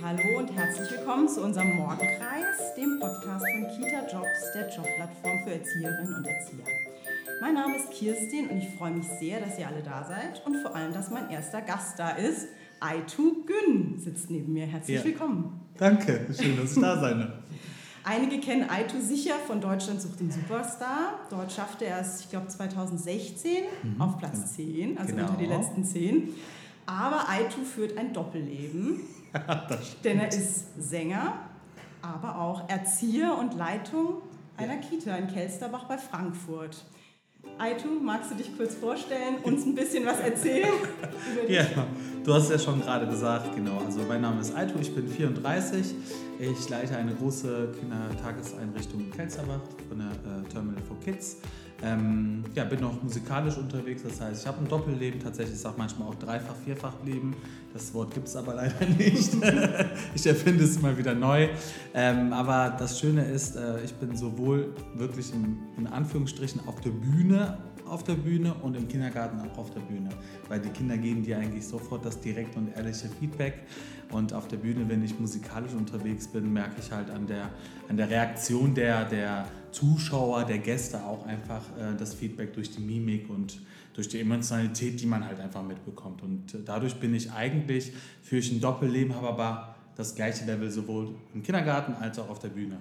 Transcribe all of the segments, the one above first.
Hallo und herzlich willkommen zu unserem Morgenkreis, dem Podcast von Kita Jobs, der Jobplattform für Erzieherinnen und Erzieher. Mein Name ist Kirstin und ich freue mich sehr, dass ihr alle da seid und vor allem, dass mein erster Gast da ist. Aitu Gün sitzt neben mir. Herzlich ja. willkommen. Danke, schön, dass ich da sein darf. Einige kennen Aitu sicher von Deutschland sucht den Superstar. Dort schaffte er es, ich glaube, 2016 mhm. auf Platz 10, also genau. unter die letzten 10. Aber Aitu führt ein Doppelleben, denn er ist Sänger, aber auch Erzieher und Leitung einer Kita in Kelsterbach bei Frankfurt. Aitu, magst du dich kurz vorstellen, uns ein bisschen was erzählen? ja, du hast es ja schon gerade gesagt, genau. Also mein Name ist Aitu, ich bin 34. Ich leite eine große Kindertageseinrichtung in Kelsterbach von der äh, Terminal for Kids. Ähm, ja, bin noch musikalisch unterwegs, das heißt, ich habe ein Doppelleben, tatsächlich ich sage manchmal auch dreifach, vierfach Leben. Das Wort gibt es aber leider nicht. ich erfinde es mal wieder neu. Ähm, aber das Schöne ist, äh, ich bin sowohl wirklich in, in Anführungsstrichen auf der Bühne auf der Bühne und im Kindergarten auch auf der Bühne. Weil die Kinder geben dir eigentlich sofort das direkte und ehrliche Feedback. Und auf der Bühne, wenn ich musikalisch unterwegs bin, merke ich halt an der, an der Reaktion der, der Zuschauer, der Gäste auch einfach äh, das Feedback durch die Mimik und durch die Emotionalität, die man halt einfach mitbekommt. Und äh, dadurch bin ich eigentlich, für ich ein Doppelleben, habe aber das gleiche Level sowohl im Kindergarten als auch auf der Bühne.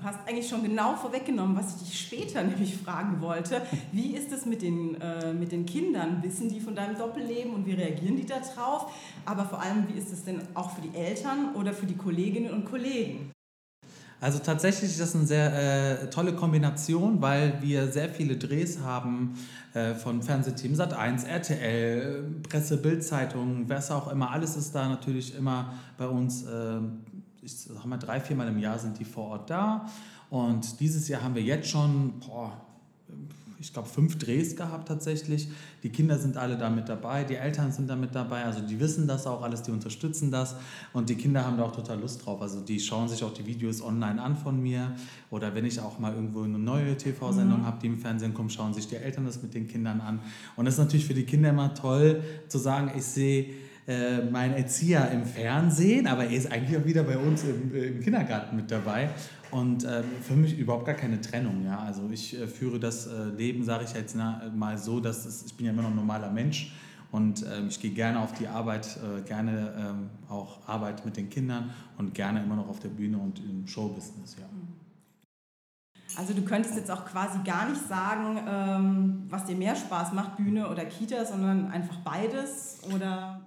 Du hast eigentlich schon genau vorweggenommen, was ich dich später nämlich fragen wollte. Wie ist es mit den, äh, mit den Kindern? Wissen die von deinem Doppelleben und wie reagieren die darauf? Aber vor allem, wie ist es denn auch für die Eltern oder für die Kolleginnen und Kollegen? Also tatsächlich ist das eine sehr äh, tolle Kombination, weil wir sehr viele Drehs haben äh, von Fernsehteam Sat1, RTL, Presse, Bildzeitung, was auch immer. Alles ist da natürlich immer bei uns äh, ich sag mal, drei, viermal im Jahr sind die vor Ort da. Und dieses Jahr haben wir jetzt schon, boah, ich glaube, fünf Drehs gehabt tatsächlich. Die Kinder sind alle da mit dabei, die Eltern sind da mit dabei, also die wissen das auch alles, die unterstützen das und die Kinder haben da auch total Lust drauf. Also die schauen sich auch die Videos online an von mir oder wenn ich auch mal irgendwo eine neue TV-Sendung mhm. habe, die im Fernsehen kommt, schauen sich die Eltern das mit den Kindern an. Und das ist natürlich für die Kinder immer toll zu sagen, ich sehe äh, mein Erzieher im Fernsehen, aber er ist eigentlich auch wieder bei uns im, im Kindergarten mit dabei. Und äh, für mich überhaupt gar keine Trennung. Ja? Also ich äh, führe das äh, Leben, sage ich jetzt na, mal so, dass es, ich bin ja immer noch ein normaler Mensch und ähm, ich gehe gerne auf die Arbeit, äh, gerne ähm, auch Arbeit mit den Kindern und gerne immer noch auf der Bühne und im Showbusiness. Ja. Also du könntest jetzt auch quasi gar nicht sagen, ähm, was dir mehr Spaß macht, Bühne oder Kita, sondern einfach beides oder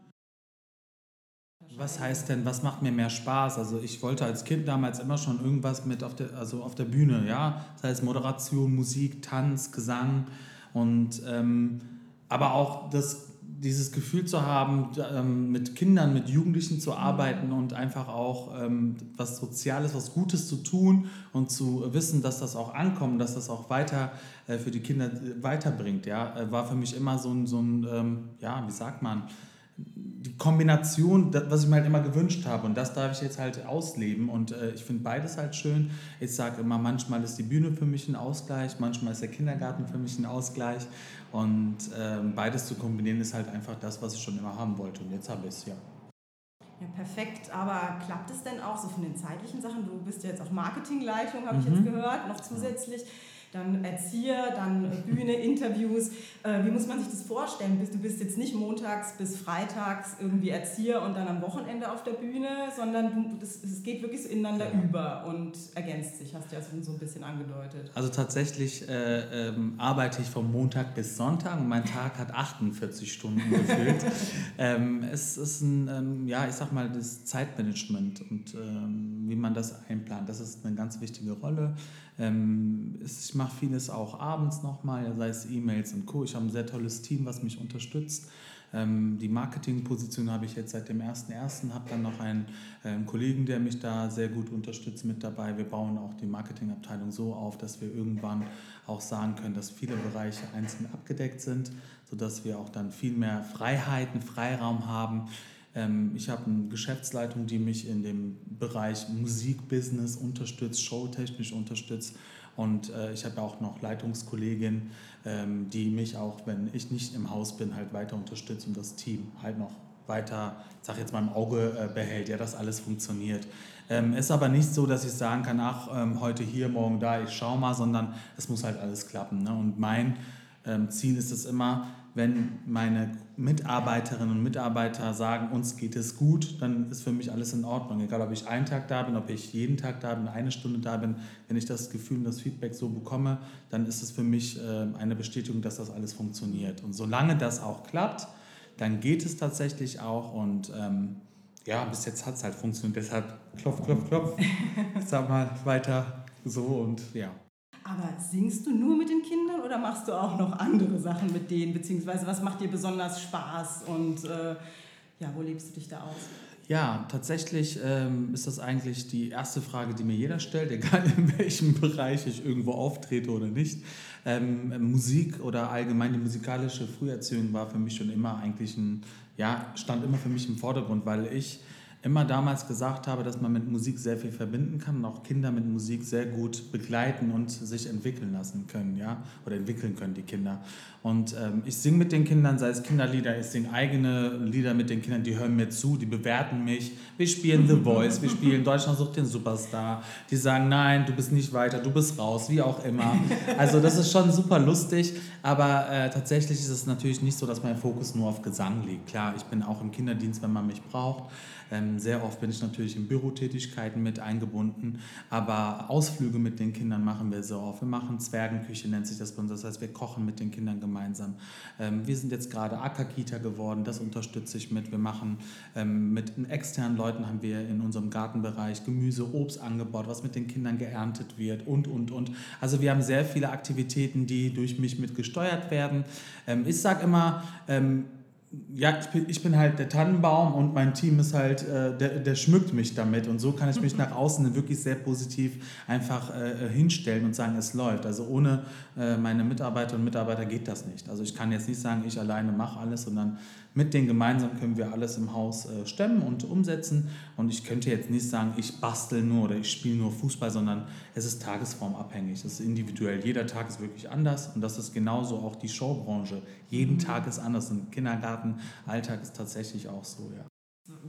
was heißt denn, was macht mir mehr Spaß? Also ich wollte als Kind damals immer schon irgendwas mit auf der, also auf der Bühne, ja. Das heißt Moderation, Musik, Tanz, Gesang und ähm, aber auch das, dieses Gefühl zu haben, ähm, mit Kindern, mit Jugendlichen zu arbeiten und einfach auch ähm, was Soziales, was Gutes zu tun und zu wissen, dass das auch ankommt, dass das auch weiter äh, für die Kinder weiterbringt, ja, äh, war für mich immer so ein, so ein ähm, ja, wie sagt man, die Kombination, das, was ich mir halt immer gewünscht habe. Und das darf ich jetzt halt ausleben. Und äh, ich finde beides halt schön. Ich sage immer, manchmal ist die Bühne für mich ein Ausgleich, manchmal ist der Kindergarten für mich ein Ausgleich. Und äh, beides zu kombinieren ist halt einfach das, was ich schon immer haben wollte. Und jetzt habe ich es, ja. Ja, perfekt. Aber klappt es denn auch so von den zeitlichen Sachen? Du bist ja jetzt auch Marketingleitung, habe ich jetzt mhm. gehört, noch zusätzlich. Ja dann Erzieher, dann Bühne, Interviews. Äh, wie muss man sich das vorstellen? Du bist jetzt nicht montags bis freitags irgendwie Erzieher und dann am Wochenende auf der Bühne, sondern es geht wirklich so ineinander ja. über und ergänzt sich, hast du ja so ein bisschen angedeutet. Also tatsächlich äh, ähm, arbeite ich vom Montag bis Sonntag und mein Tag hat 48 Stunden gefühlt. ähm, es ist ein, ähm, ja, ich sag mal, das Zeitmanagement und ähm, wie man das einplant, das ist eine ganz wichtige Rolle. Ähm, ich mache vieles auch abends nochmal, sei es E-Mails und Co. Ich habe ein sehr tolles Team, was mich unterstützt. Ähm, die Marketingposition habe ich jetzt seit dem 1.1., habe dann noch einen ähm, Kollegen, der mich da sehr gut unterstützt mit dabei. Wir bauen auch die Marketingabteilung so auf, dass wir irgendwann auch sagen können, dass viele Bereiche einzeln abgedeckt sind, sodass wir auch dann viel mehr Freiheiten, Freiraum haben ich habe eine Geschäftsleitung, die mich in dem Bereich Musikbusiness unterstützt, showtechnisch unterstützt. Und äh, ich habe auch noch Leitungskollegin, ähm, die mich auch, wenn ich nicht im Haus bin, halt weiter unterstützt und das Team halt noch weiter, sag jetzt mal im Auge äh, behält, ja, dass alles funktioniert. Ähm, ist aber nicht so, dass ich sagen kann, ach, ähm, heute hier, morgen da, ich schau mal, sondern es muss halt alles klappen. Ne? Und mein ähm, Ziel ist es immer, wenn meine Mitarbeiterinnen und Mitarbeiter sagen, uns geht es gut, dann ist für mich alles in Ordnung. Egal, ob ich einen Tag da bin, ob ich jeden Tag da bin, eine Stunde da bin, wenn ich das Gefühl und das Feedback so bekomme, dann ist es für mich äh, eine Bestätigung, dass das alles funktioniert. Und solange das auch klappt, dann geht es tatsächlich auch und ähm, ja, bis jetzt hat es halt funktioniert. Deshalb klopf, klopf, klopf. Ich sag mal weiter so und ja. Aber singst du nur mit den Kindern oder machst du auch noch andere Sachen mit denen? Beziehungsweise was macht dir besonders Spaß und äh, ja, wo lebst du dich da aus? Ja, tatsächlich ähm, ist das eigentlich die erste Frage, die mir jeder stellt, egal in welchem Bereich ich irgendwo auftrete oder nicht. Ähm, Musik oder allgemein die musikalische Früherziehung war für mich schon immer eigentlich ein, ja, stand immer für mich im Vordergrund, weil ich immer damals gesagt habe, dass man mit Musik sehr viel verbinden kann und auch Kinder mit Musik sehr gut begleiten und sich entwickeln lassen können, ja, oder entwickeln können die Kinder. Und ähm, ich singe mit den Kindern, sei es Kinderlieder, ich singe eigene Lieder mit den Kindern, die hören mir zu, die bewerten mich. Wir spielen The Voice, wir spielen Deutschland sucht den Superstar. Die sagen, nein, du bist nicht weiter, du bist raus, wie auch immer. Also das ist schon super lustig, aber äh, tatsächlich ist es natürlich nicht so, dass mein Fokus nur auf Gesang liegt. Klar, ich bin auch im Kinderdienst, wenn man mich braucht. Ähm, sehr oft bin ich natürlich in Bürotätigkeiten mit eingebunden, aber Ausflüge mit den Kindern machen wir sehr oft. Wir machen Zwergenküche, nennt sich das bei uns. Das heißt, wir kochen mit den Kindern gemeinsam. Ähm, wir sind jetzt gerade Ackerkita geworden, das unterstütze ich mit. Wir machen ähm, mit externen Leuten haben wir in unserem Gartenbereich Gemüse, Obst angebaut, was mit den Kindern geerntet wird und, und, und. Also wir haben sehr viele Aktivitäten, die durch mich mit gesteuert werden. ich sage immer, ja, ich bin, ich bin halt der Tannenbaum und mein Team ist halt, äh, der, der schmückt mich damit und so kann ich mich nach außen wirklich sehr positiv einfach äh, hinstellen und sagen, es läuft. Also ohne äh, meine Mitarbeiterinnen und Mitarbeiter geht das nicht. Also ich kann jetzt nicht sagen, ich alleine mache alles, sondern mit denen gemeinsam können wir alles im Haus äh, stemmen und umsetzen. Und ich könnte jetzt nicht sagen, ich bastel nur oder ich spiele nur Fußball, sondern es ist tagesformabhängig. Es ist individuell. Jeder Tag ist wirklich anders. Und das ist genauso auch die Showbranche. Jeden mhm. Tag ist anders. Im Kindergarten, Alltag ist tatsächlich auch so, ja.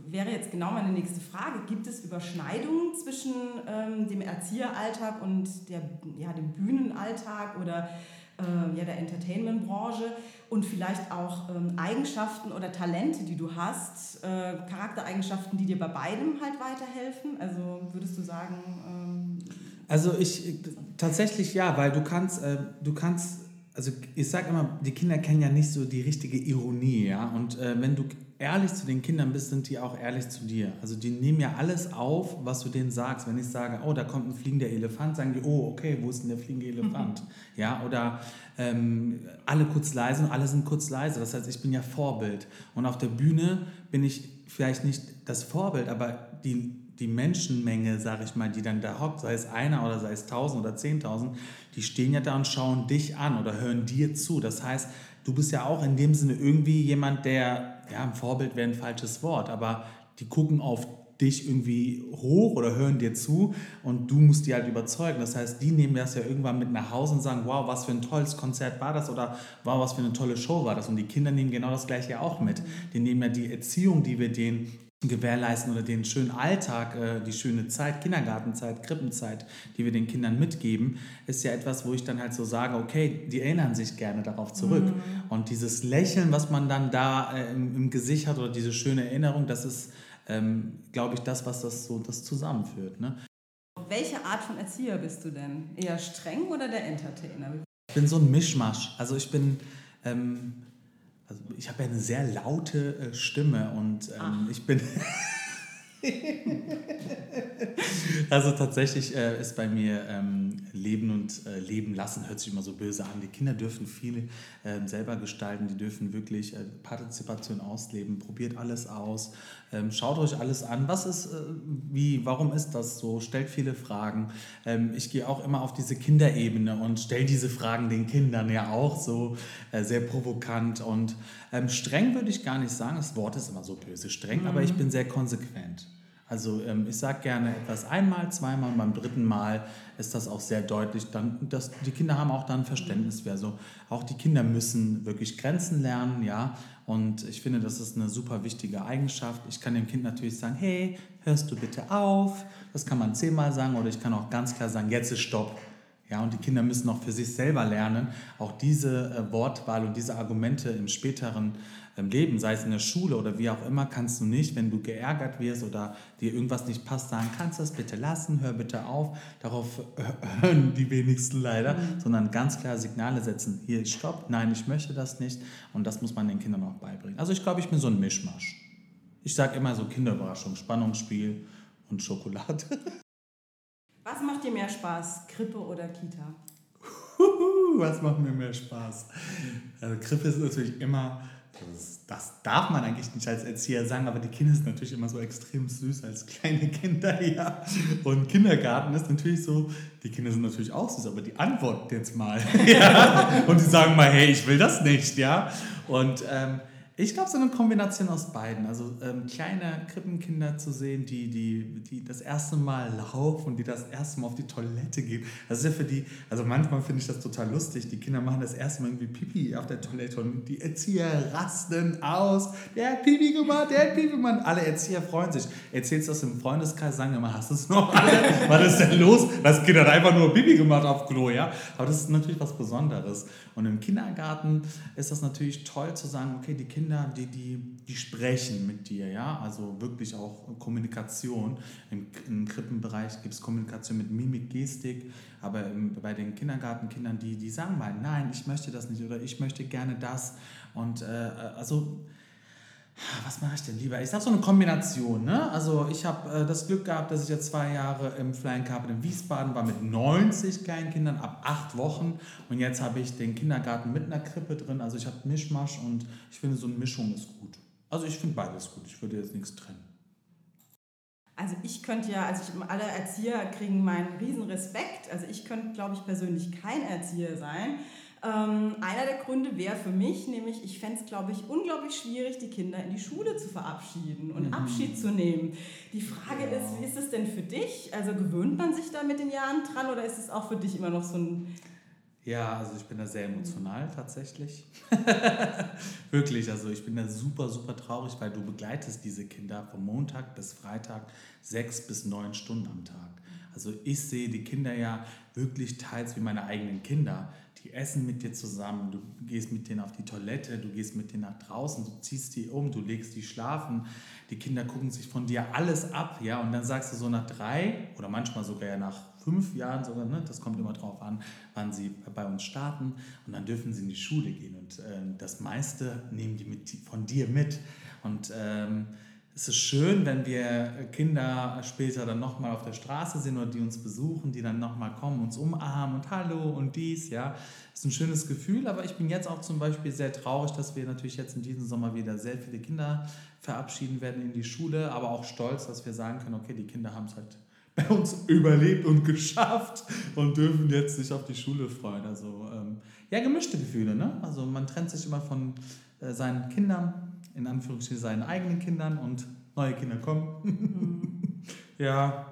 Wäre jetzt genau meine nächste Frage. Gibt es Überschneidungen zwischen ähm, dem Erzieheralltag und der, ja, dem Bühnenalltag oder äh, ja, der Entertainment-Branche und vielleicht auch ähm, Eigenschaften oder Talente, die du hast, äh, Charaktereigenschaften, die dir bei beidem halt weiterhelfen? Also würdest du sagen? Ähm also ich tatsächlich ja, weil du kannst, äh, du kannst also ich sage immer, die Kinder kennen ja nicht so die richtige Ironie, ja. Und äh, wenn du ehrlich zu den Kindern bist, sind die auch ehrlich zu dir. Also die nehmen ja alles auf, was du denen sagst. Wenn ich sage, oh, da kommt ein fliegender Elefant, sagen die, oh, okay, wo ist denn der fliegende Elefant? Mhm. Ja, oder ähm, alle kurz leise und alle sind kurz leise. Das heißt, ich bin ja Vorbild. Und auf der Bühne bin ich vielleicht nicht das Vorbild, aber die die Menschenmenge, sage ich mal, die dann da hockt, sei es einer oder sei es tausend oder zehntausend, die stehen ja da und schauen dich an oder hören dir zu. Das heißt, du bist ja auch in dem Sinne irgendwie jemand, der, ja, ein Vorbild wäre ein falsches Wort, aber die gucken auf dich irgendwie hoch oder hören dir zu und du musst die halt überzeugen. Das heißt, die nehmen das ja irgendwann mit nach Hause und sagen, wow, was für ein tolles Konzert war das oder wow, was für eine tolle Show war das. Und die Kinder nehmen genau das gleiche auch mit. Die nehmen ja die Erziehung, die wir denen gewährleisten oder den schönen Alltag, äh, die schöne Zeit, Kindergartenzeit, Krippenzeit, die wir den Kindern mitgeben, ist ja etwas, wo ich dann halt so sage, okay, die erinnern sich gerne darauf zurück. Mhm. Und dieses Lächeln, was man dann da äh, im, im, Gesicht hat oder diese schöne Erinnerung, das ist, ähm, glaube ich, das, was das so das zusammenführt. Ne? Welche Art von Erzieher bist du denn? Eher streng oder der Entertainer? Ich bin so ein Mischmasch. Also ich bin... Ähm, also ich habe ja eine sehr laute äh, Stimme und ähm, ich bin. also tatsächlich äh, ist bei mir ähm, Leben und äh, Leben lassen, hört sich immer so böse an. Die Kinder dürfen viel äh, selber gestalten, die dürfen wirklich äh, Partizipation ausleben, probiert alles aus, ähm, schaut euch alles an. Was ist, äh, wie, warum ist das so? Stellt viele Fragen. Ähm, ich gehe auch immer auf diese Kinderebene und stelle diese Fragen den Kindern ja auch so äh, sehr provokant und ähm, streng würde ich gar nicht sagen. Das Wort ist immer so böse, streng, mhm. aber ich bin sehr konsequent. Also ähm, ich sage gerne etwas einmal, zweimal und beim dritten Mal ist das auch sehr deutlich. Dann, dass die Kinder haben auch dann Verständnis für. Also auch die Kinder müssen wirklich Grenzen lernen, ja. Und ich finde, das ist eine super wichtige Eigenschaft. Ich kann dem Kind natürlich sagen, hey, hörst du bitte auf? Das kann man zehnmal sagen oder ich kann auch ganz klar sagen, jetzt ist Stopp. Ja, und die Kinder müssen auch für sich selber lernen, auch diese äh, Wortwahl und diese Argumente im späteren ähm, Leben, sei es in der Schule oder wie auch immer, kannst du nicht, wenn du geärgert wirst oder dir irgendwas nicht passt, sagen, kannst du das bitte lassen, hör bitte auf. Darauf hören die wenigsten leider, mhm. sondern ganz klar Signale setzen. Hier, stopp, nein, ich möchte das nicht. Und das muss man den Kindern auch beibringen. Also ich glaube, ich bin so ein Mischmasch. Ich sage immer so Kinderüberraschung, Spannungsspiel und Schokolade. Was macht dir mehr Spaß, Krippe oder Kita? Was macht mir mehr Spaß? Also Krippe ist natürlich immer, das, das, darf man eigentlich nicht als Erzieher sagen, aber die Kinder sind natürlich immer so extrem süß als kleine Kinder, ja. Und Kindergarten ist natürlich so, die Kinder sind natürlich auch süß, aber die antworten jetzt mal, ja. Und die sagen mal, hey, ich will das nicht, ja. Und ähm, ich glaube, so eine Kombination aus beiden. Also ähm, kleine Krippenkinder zu sehen, die, die, die das erste Mal laufen und die das erste Mal auf die Toilette gehen. Das ist ja für die, also manchmal finde ich das total lustig. Die Kinder machen das erste Mal irgendwie Pipi auf der Toilette und die Erzieher rasten aus. Der hat Pipi gemacht, der hat Pipi gemacht. Alle Erzieher freuen sich. Erzählst du das im Freundeskreis, sagen immer, hast du es noch alle? Was ist denn los? Das Kind hat einfach nur Pipi gemacht auf Klo, ja? Aber das ist natürlich was Besonderes. Und im Kindergarten ist das natürlich toll zu sagen, okay, die Kinder Kinder, die, die, die sprechen mit dir, ja, also wirklich auch Kommunikation. Im, im Krippenbereich gibt es Kommunikation mit Mimik, Gestik, aber bei den Kindergartenkindern, die, die sagen mal, nein, ich möchte das nicht oder ich möchte gerne das. Und äh, also was mache ich denn lieber? Ich sage so eine Kombination. Ne? Also ich habe äh, das Glück gehabt, dass ich jetzt zwei Jahre im Flying Carpet in Wiesbaden war mit 90 Kleinkindern ab acht Wochen und jetzt habe ich den Kindergarten mit einer Krippe drin. Also ich habe Mischmasch und ich finde so eine Mischung ist gut. Also ich finde beides gut. Ich würde jetzt nichts trennen. Also ich könnte ja, also ich, alle Erzieher kriegen meinen riesen Respekt. Also ich könnte, glaube ich, persönlich kein Erzieher sein. Ähm, einer der Gründe wäre für mich, nämlich ich fände es, glaube ich, unglaublich schwierig, die Kinder in die Schule zu verabschieden und mhm. Abschied zu nehmen. Die Frage ja. ist, wie ist es denn für dich? Also gewöhnt man sich da mit den Jahren dran oder ist es auch für dich immer noch so ein... Ja, also ich bin da sehr emotional tatsächlich. Wirklich, also ich bin da super, super traurig, weil du begleitest diese Kinder von Montag bis Freitag sechs bis neun Stunden am Tag. Also ich sehe die Kinder ja wirklich teils wie meine eigenen Kinder die essen mit dir zusammen, du gehst mit denen auf die Toilette, du gehst mit denen nach draußen, du ziehst die um, du legst die schlafen, die Kinder gucken sich von dir alles ab, ja, und dann sagst du so nach drei oder manchmal sogar ja nach fünf Jahren sogar, ne, das kommt immer drauf an, wann sie bei uns starten. Und dann dürfen sie in die Schule gehen. Und äh, das meiste nehmen die mit, von dir mit. Und ähm, es ist schön, wenn wir Kinder später dann nochmal auf der Straße sehen oder die uns besuchen, die dann nochmal kommen, uns umarmen und Hallo und dies, ja. Ist ein schönes Gefühl, aber ich bin jetzt auch zum Beispiel sehr traurig, dass wir natürlich jetzt in diesem Sommer wieder sehr viele Kinder verabschieden werden in die Schule, aber auch stolz, dass wir sagen können, okay, die Kinder haben es halt bei uns überlebt und geschafft und dürfen jetzt sich auf die Schule freuen. Also ähm, ja, gemischte Gefühle, ne? Also man trennt sich immer von äh, seinen Kindern in Anführungsstrichen seinen eigenen Kindern und neue Kinder kommen. Mhm. ja,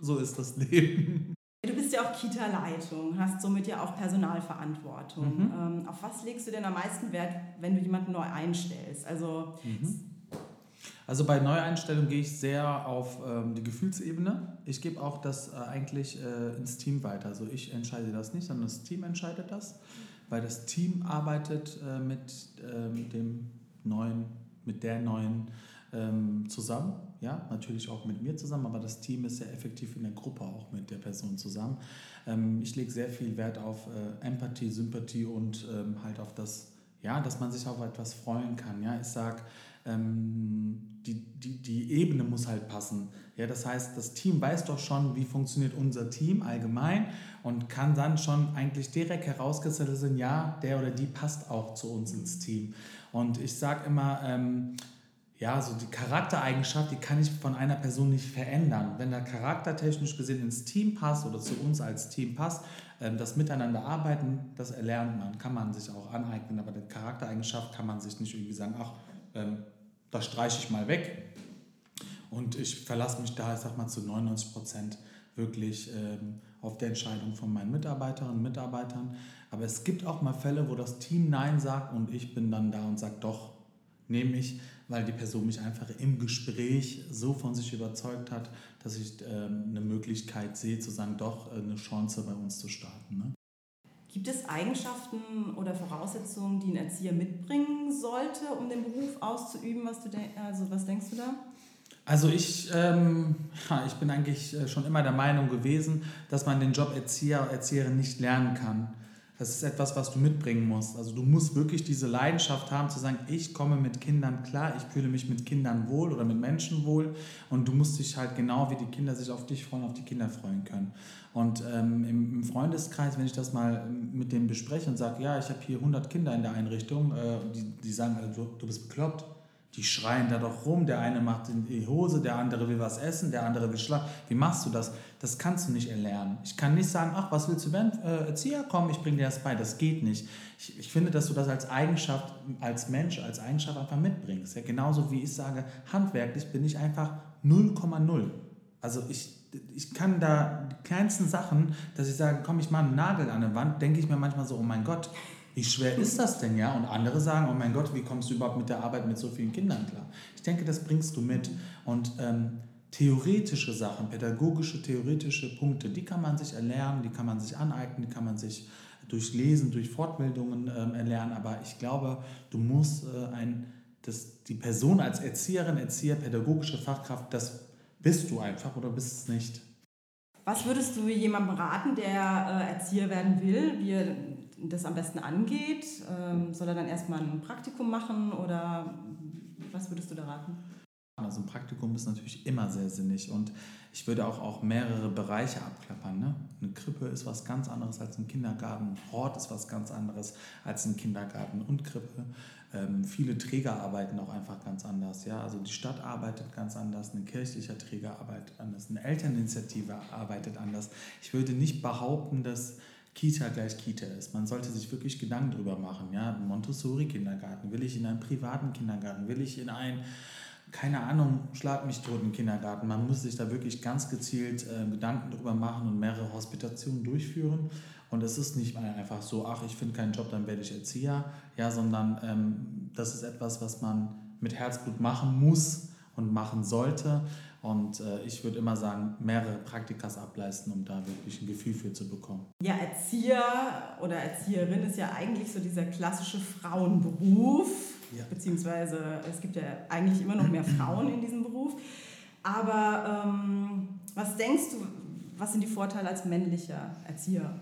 so ist das Leben. Du bist ja auch Kita-Leitung, hast somit ja auch Personalverantwortung. Mhm. Ähm, auf was legst du denn am meisten Wert, wenn du jemanden neu einstellst? Also, mhm. also bei Neueinstellung gehe ich sehr auf ähm, die Gefühlsebene. Ich gebe auch das äh, eigentlich äh, ins Team weiter. Also ich entscheide das nicht, sondern das Team entscheidet das, weil das Team arbeitet äh, mit ähm, dem neuen, mit der neuen ähm, zusammen. Ja, natürlich auch mit mir zusammen, aber das Team ist sehr effektiv in der Gruppe auch mit der Person zusammen. Ähm, ich lege sehr viel Wert auf äh, Empathie, Sympathie und ähm, halt auf das, ja, dass man sich auf etwas freuen kann. Ja, ich sage, ähm, die, die, die Ebene muss halt passen. Ja, das heißt, das Team weiß doch schon, wie funktioniert unser Team allgemein und kann dann schon eigentlich direkt herauskristallisieren, ja, der oder die passt auch zu uns ins Team. Und ich sage immer, ähm, ja, so die Charaktereigenschaft, die kann ich von einer Person nicht verändern. Wenn der charaktertechnisch gesehen ins Team passt oder zu uns als Team passt, ähm, das Miteinander arbeiten, das erlernt man, kann man sich auch aneignen. Aber die Charaktereigenschaft kann man sich nicht irgendwie sagen, ach, ähm, das streiche ich mal weg. Und ich verlasse mich da, ich sag mal, zu 99 Prozent wirklich ähm, auf der Entscheidung von meinen Mitarbeiterinnen und Mitarbeitern. Aber es gibt auch mal Fälle, wo das Team Nein sagt und ich bin dann da und sage doch, nehme ich, weil die Person mich einfach im Gespräch so von sich überzeugt hat, dass ich ähm, eine Möglichkeit sehe zu sagen, doch, äh, eine Chance bei uns zu starten. Ne? Gibt es Eigenschaften oder Voraussetzungen, die ein Erzieher mitbringen sollte, um den Beruf auszuüben? Was, du also, was denkst du da? Also ich, ähm, ich bin eigentlich äh, schon immer der Meinung gewesen, dass man den Job Erzieher, Erzieherin nicht lernen kann. Das ist etwas, was du mitbringen musst. Also du musst wirklich diese Leidenschaft haben zu sagen, ich komme mit Kindern klar, ich fühle mich mit Kindern wohl oder mit Menschen wohl und du musst dich halt genau wie die Kinder sich auf dich freuen, auf die Kinder freuen können. Und ähm, im, Freundeskreis, wenn ich das mal mit dem bespreche und sage, ja, ich habe hier 100 Kinder in der Einrichtung, äh, die, die sagen, also, du bist bekloppt die schreien da doch rum, der eine macht die Hose, der andere will was essen, der andere will schlafen. Wie machst du das? Das kannst du nicht erlernen. Ich kann nicht sagen, ach, was willst du werden? Äh, Erzieher, komm, ich bringe dir das bei. Das geht nicht. Ich, ich finde, dass du das als Eigenschaft, als Mensch, als Eigenschaft einfach mitbringst. Ja, genauso wie ich sage, handwerklich bin ich einfach 0,0. Also ich, ich kann da die kleinsten Sachen, dass ich sage, komm, ich mache einen Nagel an der Wand, denke ich mir manchmal so, oh mein Gott, wie schwer ist das denn, ja? Und andere sagen, oh mein Gott, wie kommst du überhaupt mit der Arbeit mit so vielen Kindern klar? Ich denke, das bringst du mit. Und ähm, theoretische Sachen, pädagogische, theoretische Punkte, die kann man sich erlernen, die kann man sich aneignen, die kann man sich durch Lesen, durch Fortbildungen ähm, erlernen. Aber ich glaube, du musst äh, ein, das, die Person als Erzieherin, Erzieher, pädagogische Fachkraft, das bist du einfach oder bist es nicht. Was würdest du jemandem raten, der äh, Erzieher werden will, wie er das am besten angeht? Ähm, soll er dann erstmal ein Praktikum machen oder was würdest du da raten? Also ein Praktikum ist natürlich immer sehr sinnig und ich würde auch, auch mehrere Bereiche abklappern. Ne? Eine Krippe ist was ganz anderes als ein Kindergarten, Hort ist was ganz anderes als ein Kindergarten und Krippe. Ähm, viele Träger arbeiten auch einfach ganz anders. Ja? Also die Stadt arbeitet ganz anders, ein kirchlicher Träger arbeitet anders, eine Elterninitiative arbeitet anders. Ich würde nicht behaupten, dass Kita gleich Kita ist. Man sollte sich wirklich Gedanken darüber machen. Ja? Montessori-Kindergarten, will ich in einen privaten Kindergarten, will ich in einen keine Ahnung, schlag mich tot im Kindergarten. Man muss sich da wirklich ganz gezielt äh, Gedanken darüber machen und mehrere Hospitationen durchführen. Und es ist nicht einfach so, ach, ich finde keinen Job, dann werde ich Erzieher, ja, sondern ähm, das ist etwas, was man mit Herzblut machen muss und machen sollte. Und äh, ich würde immer sagen, mehrere Praktikas ableisten, um da wirklich ein Gefühl für zu bekommen. Ja, Erzieher oder Erzieherin ist ja eigentlich so dieser klassische Frauenberuf. Ja. Beziehungsweise es gibt ja eigentlich immer noch mehr Frauen in diesem Beruf. Aber ähm, was denkst du, was sind die Vorteile als männlicher Erzieher?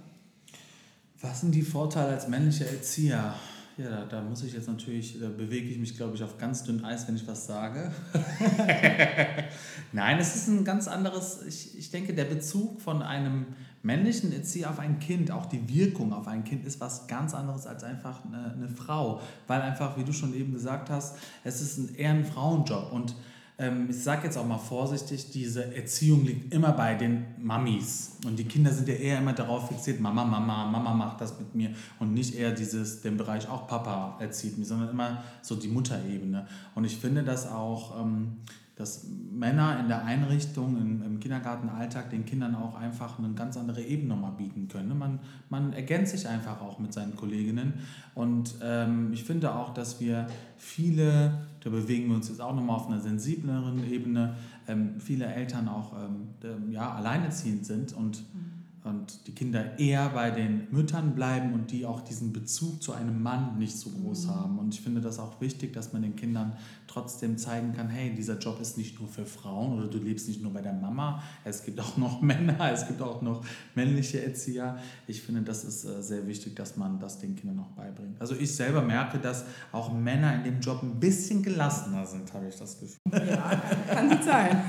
Was sind die Vorteile als männlicher Erzieher? Ja, da, da, muss ich jetzt natürlich, da bewege ich mich, glaube ich, auf ganz dünn Eis, wenn ich was sage. Nein, es ist ein ganz anderes, ich, ich denke, der Bezug von einem männlichen Erzieher auf ein Kind, auch die Wirkung auf ein Kind ist was ganz anderes als einfach eine, eine Frau. Weil einfach, wie du schon eben gesagt hast, es ist ein, eher ein Frauenjob und ähm, ich sage jetzt auch mal vorsichtig, diese Erziehung liegt immer bei den Mamis. Und die Kinder sind ja eher immer darauf fixiert, Mama, Mama, Mama macht das mit mir. Und nicht eher dieses, den Bereich auch Papa erzieht mich, sondern immer so die Mutterebene. Und ich finde das auch, ähm, dass Männer in der Einrichtung, im, Kindergartenalltag den Kindern auch einfach eine ganz andere Ebene mal bieten können. Man, man ergänzt sich einfach auch mit seinen Kolleginnen. Und ähm, ich finde auch, dass wir viele da bewegen wir uns jetzt auch nochmal auf einer sensibleren Ebene. Ähm, viele Eltern auch ähm, ja, alleinerziehend sind und mhm und die Kinder eher bei den Müttern bleiben und die auch diesen Bezug zu einem Mann nicht so groß mhm. haben. Und ich finde das auch wichtig, dass man den Kindern trotzdem zeigen kann, hey, dieser Job ist nicht nur für Frauen oder du lebst nicht nur bei der Mama, es gibt auch noch Männer, es gibt auch noch männliche Erzieher. Ich finde, das ist äh, sehr wichtig, dass man das den Kindern noch beibringt. Also ich selber merke, dass auch Männer in dem Job ein bisschen gelassener sind, habe ich das Gefühl. Ja, kann gut sein.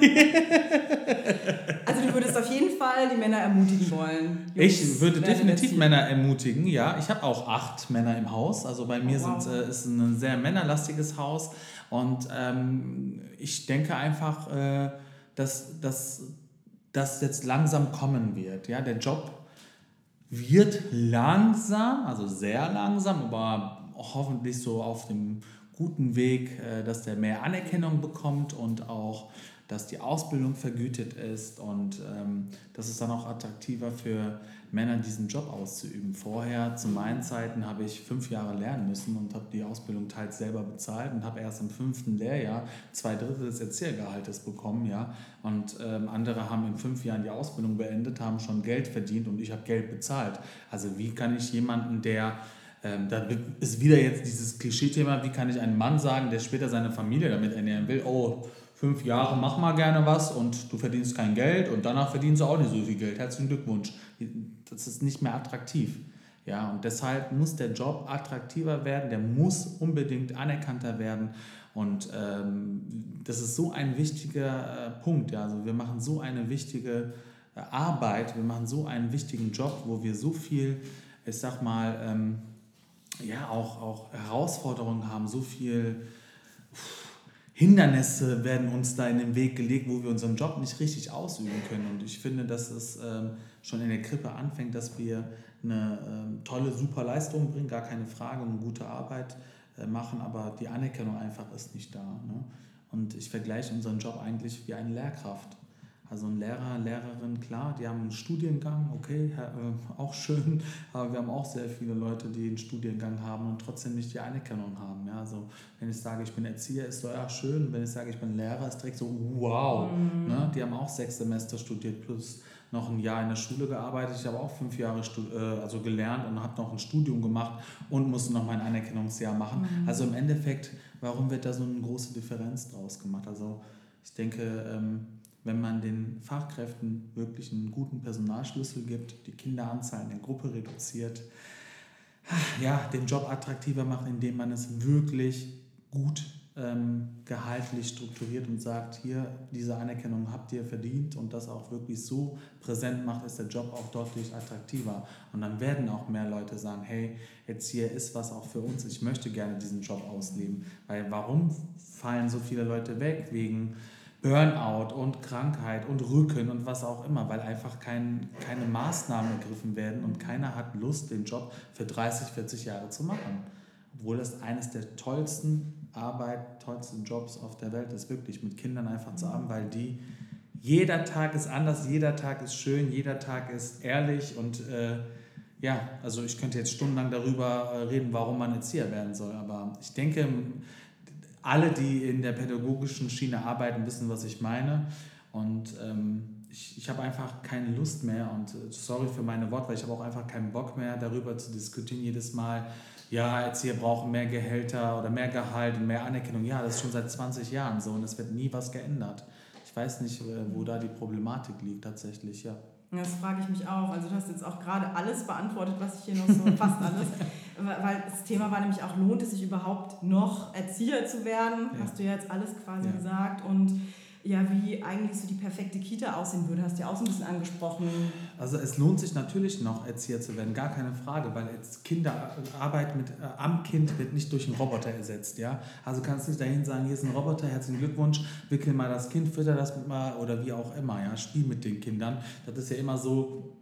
Fall die Männer ermutigen wollen. Jungs, ich würde definitiv Männer ermutigen, ja. Ich habe auch acht Männer im Haus. Also bei mir oh, wow. sind, äh, ist ein sehr männerlastiges Haus. Und ähm, ich denke einfach, äh, dass das jetzt langsam kommen wird. Ja? Der Job wird langsam, also sehr langsam, aber hoffentlich so auf dem guten Weg, äh, dass der mehr Anerkennung bekommt und auch, dass die Ausbildung vergütet ist und ähm, dass es dann auch attraktiver für Männer diesen Job auszuüben. Vorher, zu meinen Zeiten, habe ich fünf Jahre lernen müssen und habe die Ausbildung teils selber bezahlt und habe erst im fünften Lehrjahr zwei Drittel des Erziehergehaltes bekommen. Ja? Und ähm, andere haben in fünf Jahren die Ausbildung beendet, haben schon Geld verdient und ich habe Geld bezahlt. Also wie kann ich jemanden, der ähm, da ist wieder jetzt dieses Klischee-Thema, wie kann ich einem Mann sagen, der später seine Familie damit ernähren will, oh, fünf Jahre mach mal gerne was und du verdienst kein Geld und danach verdienst du auch nicht so viel Geld. Herzlichen Glückwunsch. Das ist nicht mehr attraktiv. Ja, und deshalb muss der Job attraktiver werden, der muss unbedingt anerkannter werden. Und ähm, das ist so ein wichtiger äh, Punkt. Ja. Also wir machen so eine wichtige äh, Arbeit, wir machen so einen wichtigen Job, wo wir so viel, ich sag mal, ähm, ja, auch, auch Herausforderungen haben, so viel Hindernisse werden uns da in den Weg gelegt, wo wir unseren Job nicht richtig ausüben können. Und ich finde, dass es ähm, schon in der Krippe anfängt, dass wir eine ähm, tolle, super Leistung bringen, gar keine Frage, und gute Arbeit äh, machen, aber die Anerkennung einfach ist nicht da. Ne? Und ich vergleiche unseren Job eigentlich wie eine Lehrkraft. Also ein Lehrer, Lehrerin, klar, die haben einen Studiengang, okay, äh, auch schön, aber wir haben auch sehr viele Leute, die einen Studiengang haben und trotzdem nicht die Anerkennung haben. Ja? Also wenn ich sage, ich bin Erzieher, ist so, ja schön, wenn ich sage, ich bin Lehrer, ist direkt so, wow. Mhm. Ne? Die haben auch sechs Semester studiert plus noch ein Jahr in der Schule gearbeitet. Ich habe auch fünf Jahre äh, also gelernt und habe noch ein Studium gemacht und musste noch mein Anerkennungsjahr machen. Mhm. Also im Endeffekt, warum wird da so eine große Differenz draus gemacht? Also ich denke, ähm, wenn man den Fachkräften wirklich einen guten Personalschlüssel gibt, die Kinderanzahl in der Gruppe reduziert, ja, den Job attraktiver macht, indem man es wirklich gut ähm, gehaltlich strukturiert und sagt, hier, diese Anerkennung habt ihr verdient und das auch wirklich so präsent macht, ist der Job auch deutlich attraktiver. Und dann werden auch mehr Leute sagen, hey, jetzt hier ist was auch für uns, ich möchte gerne diesen Job ausleben. Weil warum fallen so viele Leute weg? Wegen Burnout und Krankheit und Rücken und was auch immer, weil einfach kein, keine Maßnahmen ergriffen werden und keiner hat Lust, den Job für 30, 40 Jahre zu machen. Obwohl das eines der tollsten Arbeit, tollsten Jobs auf der Welt ist, wirklich mit Kindern einfach zu haben, weil die, jeder Tag ist anders, jeder Tag ist schön, jeder Tag ist ehrlich und äh, ja, also ich könnte jetzt stundenlang darüber äh, reden, warum man Erzieher werden soll, aber ich denke, alle, die in der pädagogischen Schiene arbeiten, wissen, was ich meine. Und ähm, ich, ich habe einfach keine Lust mehr und äh, sorry für meine Worte, weil ich habe auch einfach keinen Bock mehr darüber zu diskutieren jedes Mal, ja, Erzieher brauchen mehr Gehälter oder mehr Gehalt und mehr Anerkennung. Ja, das ist schon seit 20 Jahren so und es wird nie was geändert. Ich weiß nicht, äh, wo da die Problematik liegt tatsächlich, ja. Das frage ich mich auch. Also du hast jetzt auch gerade alles beantwortet, was ich hier noch so, fast alles. Weil das Thema war nämlich auch, lohnt es sich überhaupt noch Erzieher zu werden? Ja. Hast du ja jetzt alles quasi ja. gesagt. Und ja, wie eigentlich so die perfekte Kita aussehen würde, hast du ja auch so ein bisschen angesprochen. Also es lohnt sich natürlich noch Erzieher zu werden, gar keine Frage, weil jetzt Kinderarbeit mit, äh, am Kind wird nicht durch einen Roboter ersetzt, ja. Also kannst nicht dahin sagen, hier ist ein Roboter, herzlichen Glückwunsch, wickel mal das Kind, fütter das mal oder wie auch immer, ja, spiel mit den Kindern. Das ist ja immer so,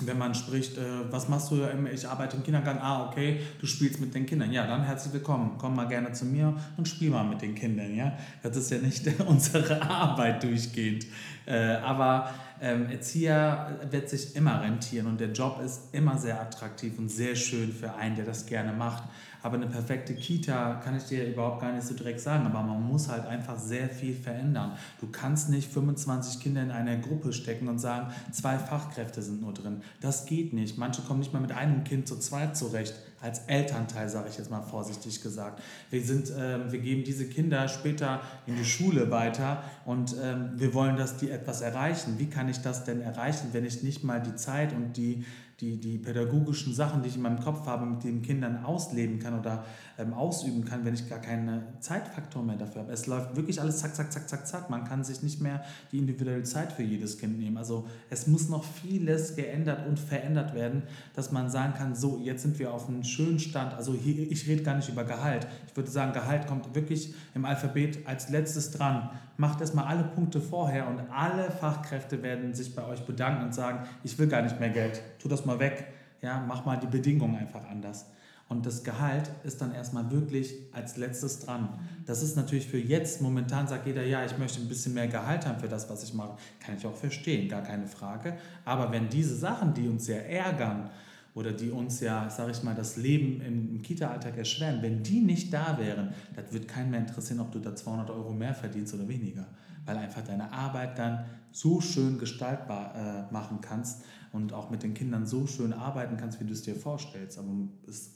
wenn man spricht, äh, was machst du, ich arbeite im Kindergarten, ah, okay, du spielst mit den Kindern. Ja, dann herzlich willkommen, komm mal gerne zu mir und spiel mal mit den Kindern, ja. Das ist ja nicht unsere Arbeit durchgehend. Äh, aber ähm, Erzieher wird sich immer rentieren und der Job ist immer sehr attraktiv und sehr schön für einen, der das gerne macht. Aber eine perfekte Kita kann ich dir überhaupt gar nicht so direkt sagen. Aber man muss halt einfach sehr viel verändern. Du kannst nicht 25 Kinder in eine Gruppe stecken und sagen, zwei Fachkräfte sind nur drin. Das geht nicht. Manche kommen nicht mal mit einem Kind zu zweit zurecht. Als Elternteil, sage ich jetzt mal vorsichtig gesagt. Wir, sind, äh, wir geben diese Kinder später in die Schule weiter und ähm, wir wollen, dass die etwas erreichen. Wie kann ich das denn erreichen, wenn ich nicht mal die Zeit und die die, die pädagogischen Sachen, die ich in meinem Kopf habe, mit den Kindern ausleben kann oder ähm, ausüben kann, wenn ich gar keinen Zeitfaktor mehr dafür habe. Es läuft wirklich alles zack, zack, zack, zack, zack. Man kann sich nicht mehr die individuelle Zeit für jedes Kind nehmen. Also es muss noch vieles geändert und verändert werden, dass man sagen kann, so, jetzt sind wir auf einem schönen Stand. Also hier, ich rede gar nicht über Gehalt. Ich würde sagen, Gehalt kommt wirklich im Alphabet als letztes dran. Macht erstmal alle Punkte vorher und alle Fachkräfte werden sich bei euch bedanken und sagen, ich will gar nicht mehr Geld. Tu das mal weg. Ja, mach mal die Bedingungen einfach anders. und das Gehalt ist dann erstmal wirklich als letztes dran. Das ist natürlich für jetzt, momentan sagt jeder, ja, ich möchte ein bisschen mehr Gehalt haben für das, was ich mache. Kann ich auch verstehen, gar keine Frage. Aber wenn diese Sachen, die uns sehr ärgern, oder die uns ja, sage ich mal, das Leben im, Kita-Alltag erschweren, wenn die nicht da wären, das wird keinen mehr interessieren, ob du da 200 Euro mehr verdienst oder weniger, weil einfach deine Arbeit dann so schön gestaltbar äh, machen kannst und auch mit den Kindern so schön arbeiten kannst, wie du es dir vorstellst. Aber es ist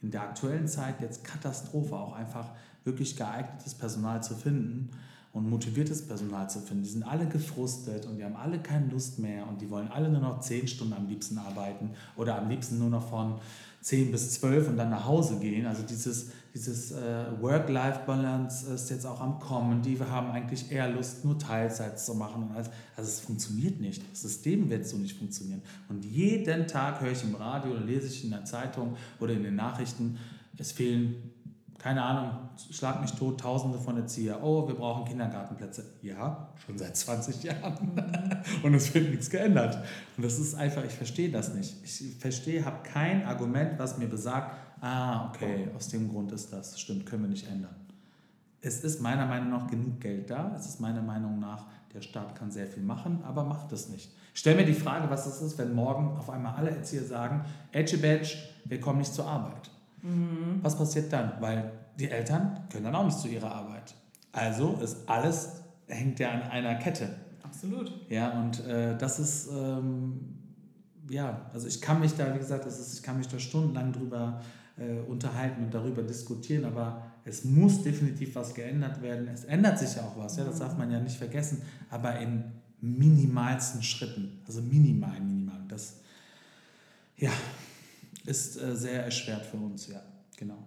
in der aktuellen Zeit jetzt Katastrophe, auch einfach wirklich geeignetes Personal zu finden und motiviertes Personal zu finden. Die sind alle gefrustet und die haben alle keine Lust mehr und die wollen alle nur noch zehn Stunden am liebsten arbeiten oder am liebsten nur noch von 10 bis 12 und dann nach Hause gehen. Also dieses, dieses äh, Work-Life-Balance ist jetzt auch am Kommen. Die haben eigentlich eher Lust, nur Teilzeit zu machen. Also, also es funktioniert nicht. Das System wird so nicht funktionieren. Und jeden Tag höre ich im Radio oder lese ich in der Zeitung oder in den Nachrichten, es fehlen keine Ahnung, schlag mich tot, tausende von Erzieher. Oh, wir brauchen Kindergartenplätze. Ja, schon seit 20 Jahren. und es wird nichts geändert. Und das ist einfach, ich verstehe das nicht. Ich verstehe, habe kein Argument, was mir besagt, ah, okay, aus dem Grund ist das. Stimmt, können wir nicht ändern. Es ist meiner Meinung nach genug Geld da. Es ist meiner Meinung nach, der Staat kann sehr viel machen, aber macht es nicht. stell mir die Frage, was es ist, wenn morgen auf einmal alle Erzieher sagen, Edge Badge, wir kommen nicht zur Arbeit. Mhm. Was passiert dann? Weil die Eltern können dann auch nicht zu ihrer Arbeit. Also ist alles, hängt ja an einer Kette. Absolut. Ja, und äh, das ist, ähm, ja, also ich kann mich da, wie gesagt, das ist, ich kann mich da stundenlang drüber äh, unterhalten und darüber diskutieren, aber es muss definitiv was geändert werden. Es ändert sich ja auch was, ja, das darf man ja nicht vergessen, aber in minimalsten Schritten, also minimal, minimal. Das, ja, ist äh, sehr erschwert für uns, ja, genau.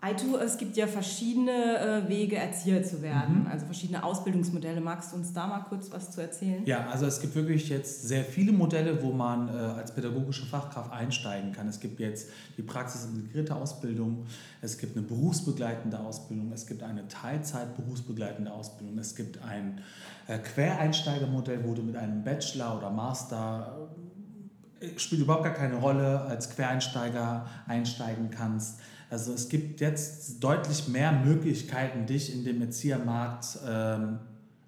Aitu, es gibt ja verschiedene äh, Wege, Erzieher zu werden, mhm. also verschiedene Ausbildungsmodelle. Magst du uns da mal kurz was zu erzählen? Ja, also es gibt wirklich jetzt sehr viele Modelle, wo man äh, als pädagogische Fachkraft einsteigen kann. Es gibt jetzt die praxisintegrierte Ausbildung, es gibt eine berufsbegleitende Ausbildung, es gibt eine Teilzeit-berufsbegleitende Ausbildung, es gibt ein äh, Quereinsteigermodell, wo du mit einem Bachelor oder Master spielt überhaupt gar keine Rolle, als Quereinsteiger einsteigen kannst. Also es gibt jetzt deutlich mehr Möglichkeiten, dich in dem Erziehermarkt ähm,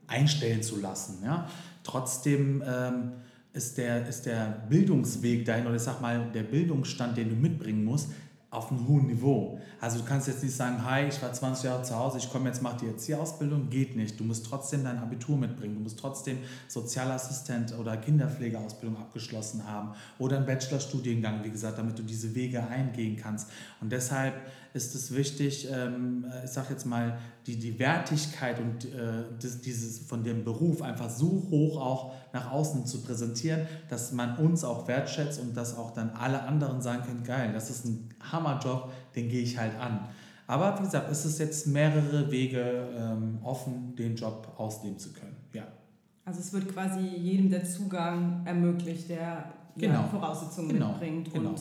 einstellen zu lassen. Ja? Trotzdem ähm, ist, der, ist der Bildungsweg dahin, oder ich sag mal, der Bildungsstand, den du mitbringen musst, auf einem hohen Niveau. Also du kannst jetzt nicht sagen, hi, ich war 20 Jahre zu Hause, ich komme jetzt, mache die Erzieherausbildung, geht nicht. Du musst trotzdem dein Abitur mitbringen, du musst trotzdem Sozialassistent oder Kinderpflegeausbildung abgeschlossen haben oder einen Bachelorstudiengang, wie gesagt, damit du diese Wege eingehen kannst. Und deshalb ist es wichtig, ähm, ich sage jetzt mal, die, die Wertigkeit und äh, das, dieses von dem Beruf einfach so hoch auch nach außen zu präsentieren, dass man uns auch wertschätzt und dass auch dann alle anderen sagen können, geil, das ist ein Hammerjob, den gehe ich halt an. Aber wie gesagt, es ist jetzt mehrere Wege ähm, offen, den Job ausleben zu können. Ja. Also es wird quasi jedem der Zugang ermöglicht, der genau. ja, Voraussetzungen genau. mitbringt. Genau. Und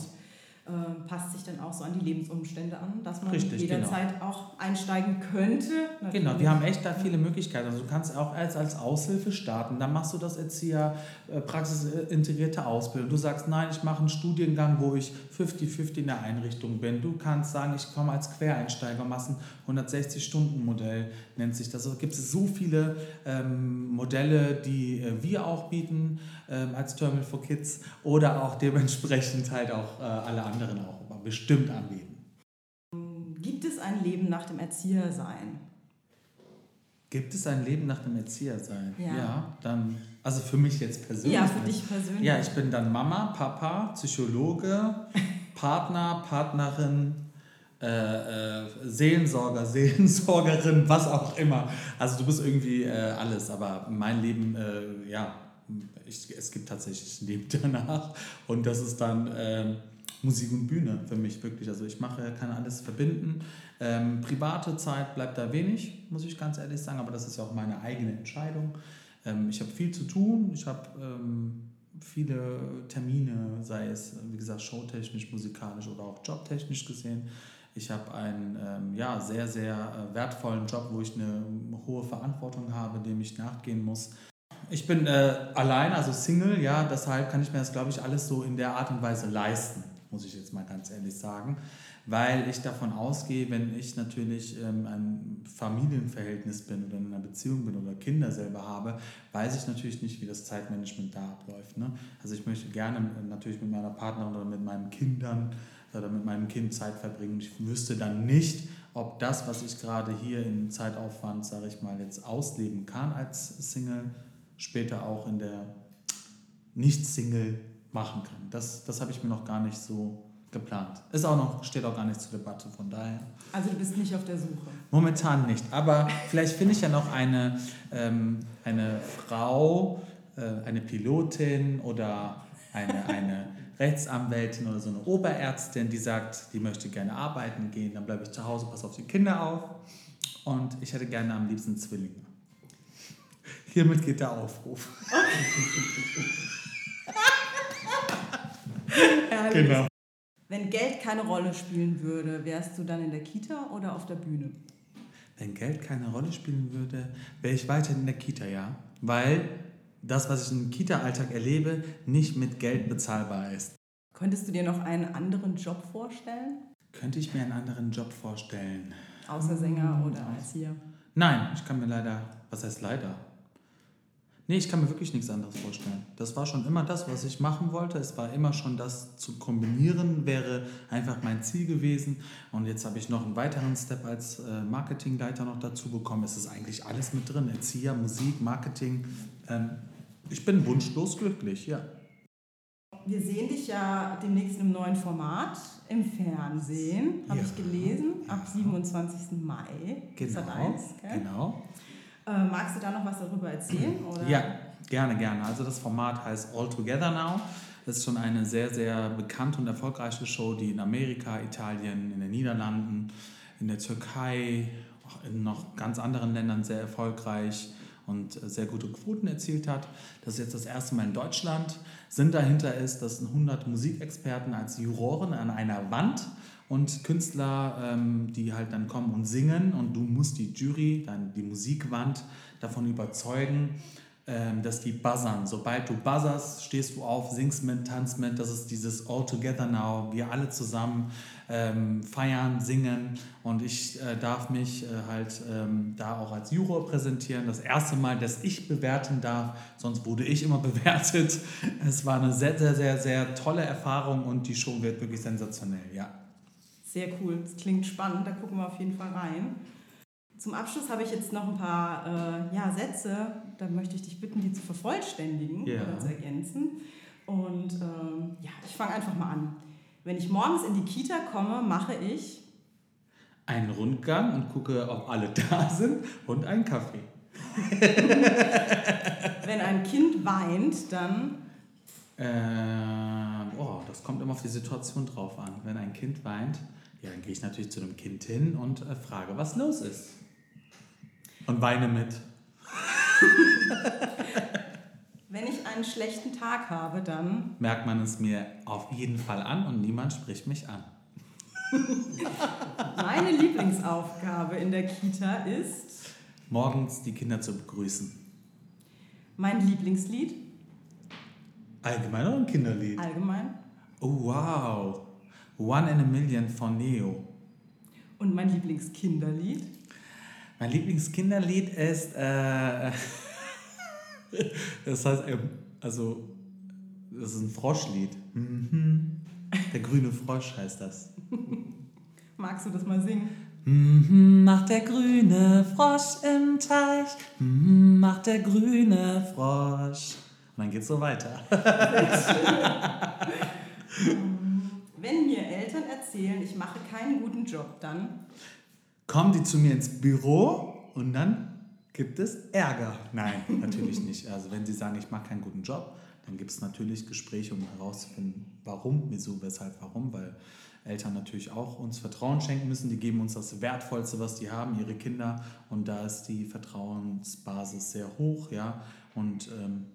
äh, passt sich dann auch so an die Lebensumstände an, dass man Richtig, jederzeit genau. auch einsteigen könnte. Natürlich. Genau, wir haben echt da viele Möglichkeiten. Also du kannst auch als, als Aushilfe starten, dann machst du das Erzieher, äh, praxisintegrierte Ausbildung. Du sagst, nein, ich mache einen Studiengang, wo ich 50-50 in der Einrichtung bin. Du kannst sagen, ich komme als Quereinsteiger, machst ein 160-Stunden-Modell, nennt sich das. Also gibt es so viele ähm, Modelle, die äh, wir auch bieten ähm, als Terminal for Kids oder auch dementsprechend halt auch äh, alle anderen auch bestimmt anbieten. Gibt es ein Leben nach dem Erziehersein? Gibt es ein Leben nach dem Erziehersein? Ja. ja. dann, also für mich jetzt persönlich. Ja, für dich persönlich. Ja, ich bin dann Mama, Papa, Psychologe, Partner, Partnerin, äh, äh, Seelensorger, Seelensorgerin, was auch immer. Also du bist irgendwie äh, alles, aber mein Leben, äh, ja, ich, es gibt tatsächlich ein Leben danach und das ist dann ähm, Musik und Bühne für mich wirklich. Also ich mache, kann alles verbinden. Ähm, private Zeit bleibt da wenig, muss ich ganz ehrlich sagen, aber das ist ja auch meine eigene Entscheidung. Ähm, ich habe viel zu tun, ich habe ähm, viele Termine, sei es, wie gesagt, showtechnisch, musikalisch oder auch jobtechnisch gesehen. Ich habe einen ähm, ja, sehr, sehr äh, wertvollen Job, wo ich eine hohe Verantwortung habe, dem ich nachgehen muss. Ich bin äh, allein, also Single, ja, deshalb kann ich mir das, glaube ich, alles so in der Art und Weise leisten. Muss ich jetzt mal ganz ehrlich sagen, weil ich davon ausgehe, wenn ich natürlich ähm, ein Familienverhältnis bin oder in einer Beziehung bin oder Kinder selber habe, weiß ich natürlich nicht, wie das Zeitmanagement da abläuft. Ne? Also ich möchte gerne äh, natürlich mit meiner Partnerin oder mit meinen Kindern oder mit meinem Kind Zeit verbringen. Ich wüsste dann nicht, ob das, was ich gerade hier in Zeitaufwand, sage ich mal, jetzt ausleben kann als Single, später auch in der Nicht-Single machen kann. Das, das habe ich mir noch gar nicht so geplant. Ist auch noch, steht auch gar nicht zur Debatte, von daher. Also du bist nicht auf der Suche? Momentan nicht. Aber vielleicht finde ich ja noch eine, ähm, eine Frau, äh, eine Pilotin oder eine, eine Rechtsanwältin oder so eine Oberärztin, die sagt, die möchte gerne arbeiten gehen, dann bleibe ich zu Hause, passe auf die Kinder auf und ich hätte gerne am liebsten Zwillinge. Hiermit geht der Aufruf. genau. Wenn Geld keine Rolle spielen würde, wärst du dann in der Kita oder auf der Bühne? Wenn Geld keine Rolle spielen würde, wäre ich weiterhin in der Kita, ja. Weil das, was ich im Kita-Alltag erlebe, nicht mit Geld bezahlbar ist. Könntest du dir noch einen anderen Job vorstellen? Könnte ich mir einen anderen Job vorstellen? Außer Sänger oder als hier? Nein, ich kann mir leider, was heißt leider? Nee, ich kann mir wirklich nichts anderes vorstellen. Das war schon immer das, was ich machen wollte. Es war immer schon das zu kombinieren, wäre einfach mein Ziel gewesen. Und jetzt habe ich noch einen weiteren Step als äh, Marketingleiter noch dazu bekommen. Es ist eigentlich alles mit drin. Erzieher, Musik, Marketing. Ähm, ich bin wunschlos glücklich, ja. Wir sehen dich ja demnächst im neuen Format im Fernsehen, habe ja. ich gelesen, ab 27. Mai. Genau. Eins, genau. Äh, magst du da noch was darüber erzählen? Oder? Ja, gerne, gerne. Also das Format heißt All Together Now. Das ist schon eine sehr, sehr bekannte und erfolgreiche Show, die in Amerika, Italien, in den Niederlanden, in der Türkei, in noch ganz anderen Ländern sehr erfolgreich und sehr gute Quoten erzielt hat. Das ist jetzt das erste Mal in Deutschland. Sinn dahinter ist, dass 100 Musikexperten als Juroren an einer Wand und Künstler, ähm, die halt dann kommen und singen und du musst die Jury, dann die Musikwand davon überzeugen, ähm, dass die buzzern. Sobald du buzzerst, stehst du auf, singst mit, tanzt mit. Das ist dieses All Together Now. Wir alle zusammen ähm, feiern, singen und ich äh, darf mich äh, halt ähm, da auch als Juror präsentieren. Das erste Mal, dass ich bewerten darf, sonst wurde ich immer bewertet. Es war eine sehr, sehr, sehr, sehr tolle Erfahrung und die Show wird wirklich sensationell, ja. Sehr cool, das klingt spannend, da gucken wir auf jeden Fall rein. Zum Abschluss habe ich jetzt noch ein paar äh, ja, Sätze, da möchte ich dich bitten, die zu vervollständigen yeah. oder zu ergänzen. Und ähm, ja, ich fange einfach mal an. Wenn ich morgens in die Kita komme, mache ich einen Rundgang und gucke, ob alle da sind und einen Kaffee. Wenn ein Kind weint, dann äh, oh, das kommt immer auf die Situation drauf an. Wenn ein Kind weint, ja, dann gehe ich natürlich zu dem Kind hin und äh, frage, was los ist. Und weine mit. Wenn ich einen schlechten Tag habe, dann. Merkt man es mir auf jeden Fall an und niemand spricht mich an. Meine Lieblingsaufgabe in der Kita ist. Morgens die Kinder zu begrüßen. Mein Lieblingslied? Allgemein oder ein Kinderlied? Allgemein. Oh, wow. One in a Million von Neo. Und mein Lieblingskinderlied? Mein Lieblingskinderlied ist, äh, das heißt, ähm, also, das ist ein Froschlied. Mhm. Der grüne Frosch heißt das. Magst du das mal singen? Mhm, macht der grüne Frosch im Teich, mhm, macht der grüne Frosch. Und dann geht's so weiter. Mir Eltern erzählen, ich mache keinen guten Job, dann kommen die zu mir ins Büro und dann gibt es Ärger. Nein, natürlich nicht. Also wenn sie sagen, ich mache keinen guten Job, dann gibt es natürlich Gespräche, um herauszufinden, warum, wieso, weshalb, warum, weil Eltern natürlich auch uns Vertrauen schenken müssen. Die geben uns das Wertvollste, was die haben, ihre Kinder. Und da ist die Vertrauensbasis sehr hoch, ja. Und ähm,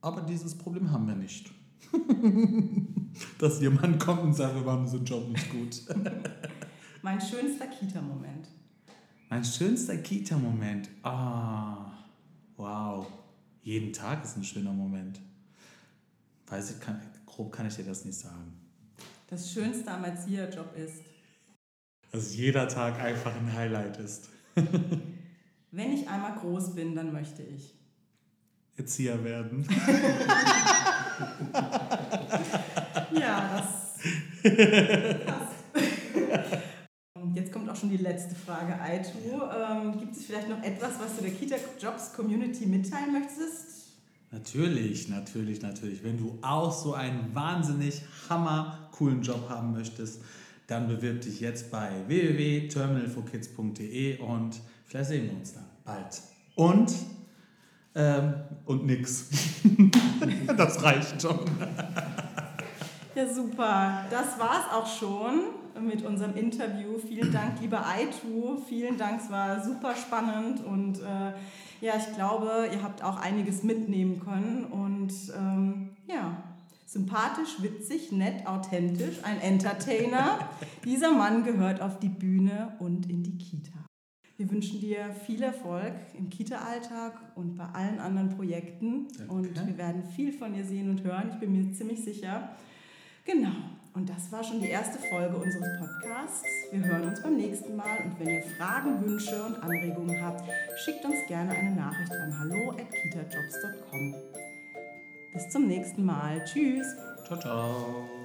aber dieses Problem haben wir nicht. Dass jemand kommt und sagt, wir machen unseren Job nicht gut. mein schönster Kita-Moment. Mein schönster Kita-Moment. Ah, wow. Jeden Tag ist ein schöner Moment. Weiß ich, kann, grob kann ich dir das nicht sagen. das Schönste am Erzieherjob ist? Dass jeder Tag einfach ein Highlight ist. Wenn ich einmal groß bin, dann möchte ich Erzieher werden. ja, das passt. Jetzt kommt auch schon die letzte Frage, Aitu. Ähm, gibt es vielleicht noch etwas, was du der Kita Jobs Community mitteilen möchtest? Natürlich, natürlich, natürlich. Wenn du auch so einen wahnsinnig hammer coolen Job haben möchtest, dann bewirb dich jetzt bei www.terminalforkids.de und vielleicht sehen wir uns dann bald. Und ähm, und nix. das reicht schon. Ja, super. Das war's auch schon mit unserem Interview. Vielen Dank, lieber Aitu. Vielen Dank, es war super spannend und äh, ja, ich glaube, ihr habt auch einiges mitnehmen können und ähm, ja, sympathisch, witzig, nett, authentisch, ein Entertainer. Dieser Mann gehört auf die Bühne und in die Kita. Wir wünschen dir viel Erfolg im Kita-Alltag und bei allen anderen Projekten. Danke. Und wir werden viel von dir sehen und hören. Ich bin mir ziemlich sicher. Genau. Und das war schon die erste Folge unseres Podcasts. Wir hören uns beim nächsten Mal. Und wenn ihr Fragen, Wünsche und Anregungen habt, schickt uns gerne eine Nachricht an hallo@kitajobs.com. Bis zum nächsten Mal. Tschüss. Ciao, ciao.